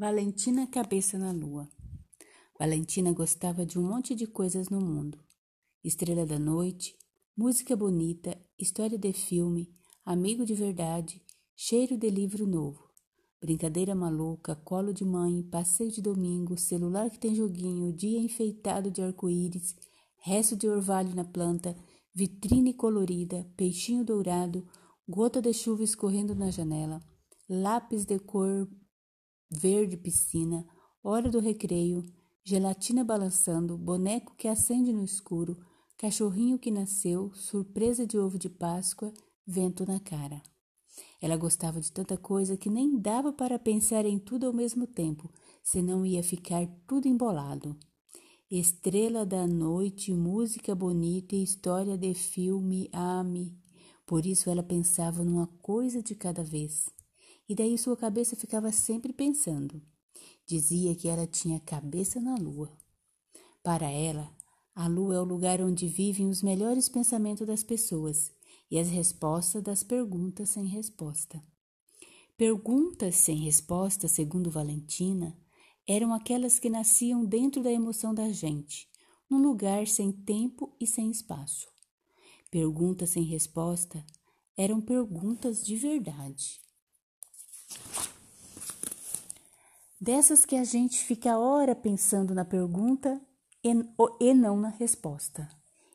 Valentina Cabeça na Lua. Valentina gostava de um monte de coisas no mundo: estrela da noite, música bonita, história de filme, amigo de verdade, cheiro de livro novo, brincadeira maluca, colo de mãe, passeio de domingo, celular que tem joguinho, dia enfeitado de arco-íris, resto de orvalho na planta, vitrine colorida, peixinho dourado, gota de chuva escorrendo na janela, lápis de cor verde piscina, hora do recreio, gelatina balançando, boneco que acende no escuro, cachorrinho que nasceu, surpresa de ovo de Páscoa, vento na cara. Ela gostava de tanta coisa que nem dava para pensar em tudo ao mesmo tempo, senão ia ficar tudo embolado. Estrela da noite, música bonita e história de filme, ame. Por isso ela pensava numa coisa de cada vez e daí sua cabeça ficava sempre pensando. Dizia que ela tinha cabeça na lua. Para ela, a lua é o lugar onde vivem os melhores pensamentos das pessoas e as respostas das perguntas sem resposta. Perguntas sem resposta, segundo Valentina, eram aquelas que nasciam dentro da emoção da gente, num lugar sem tempo e sem espaço. Perguntas sem resposta eram perguntas de verdade. Dessas que a gente fica a hora pensando na pergunta e, e não na resposta.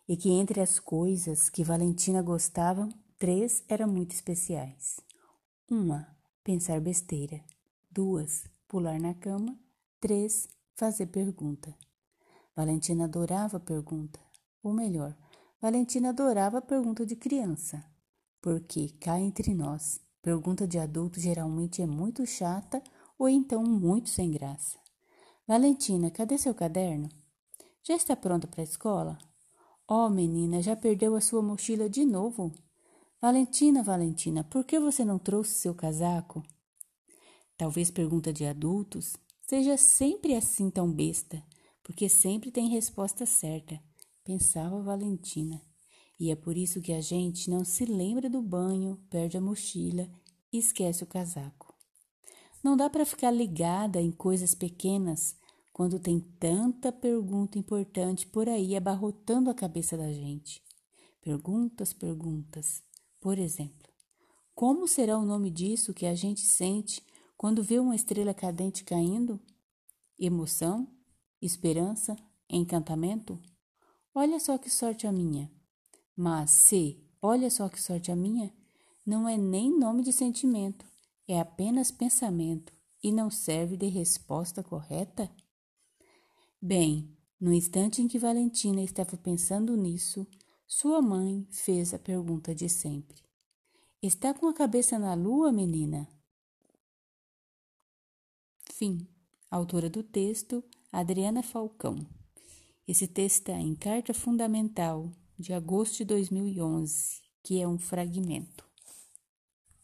E que entre as coisas que Valentina gostava, três eram muito especiais. Uma, pensar besteira. Duas, pular na cama. Três, fazer pergunta. Valentina adorava pergunta. Ou melhor, Valentina adorava pergunta de criança. Porque, cá entre nós, pergunta de adulto geralmente é muito chata ou então muito sem graça. Valentina, cadê seu caderno? Já está pronta para a escola? Oh, menina, já perdeu a sua mochila de novo? Valentina, Valentina, por que você não trouxe seu casaco? Talvez pergunta de adultos seja sempre assim tão besta, porque sempre tem resposta certa, pensava Valentina. E é por isso que a gente não se lembra do banho, perde a mochila e esquece o casaco. Não dá para ficar ligada em coisas pequenas quando tem tanta pergunta importante por aí abarrotando a cabeça da gente. Perguntas, perguntas. Por exemplo, como será o nome disso que a gente sente quando vê uma estrela cadente caindo? Emoção? Esperança? Encantamento? Olha só que sorte a minha. Mas se, olha só que sorte a minha, não é nem nome de sentimento, é apenas pensamento e não serve de resposta correta? Bem, no instante em que Valentina estava pensando nisso, sua mãe fez a pergunta de sempre: Está com a cabeça na lua, menina? Fim. Autora do texto, Adriana Falcão. Esse texto está em Carta Fundamental, de agosto de 2011, que é um fragmento.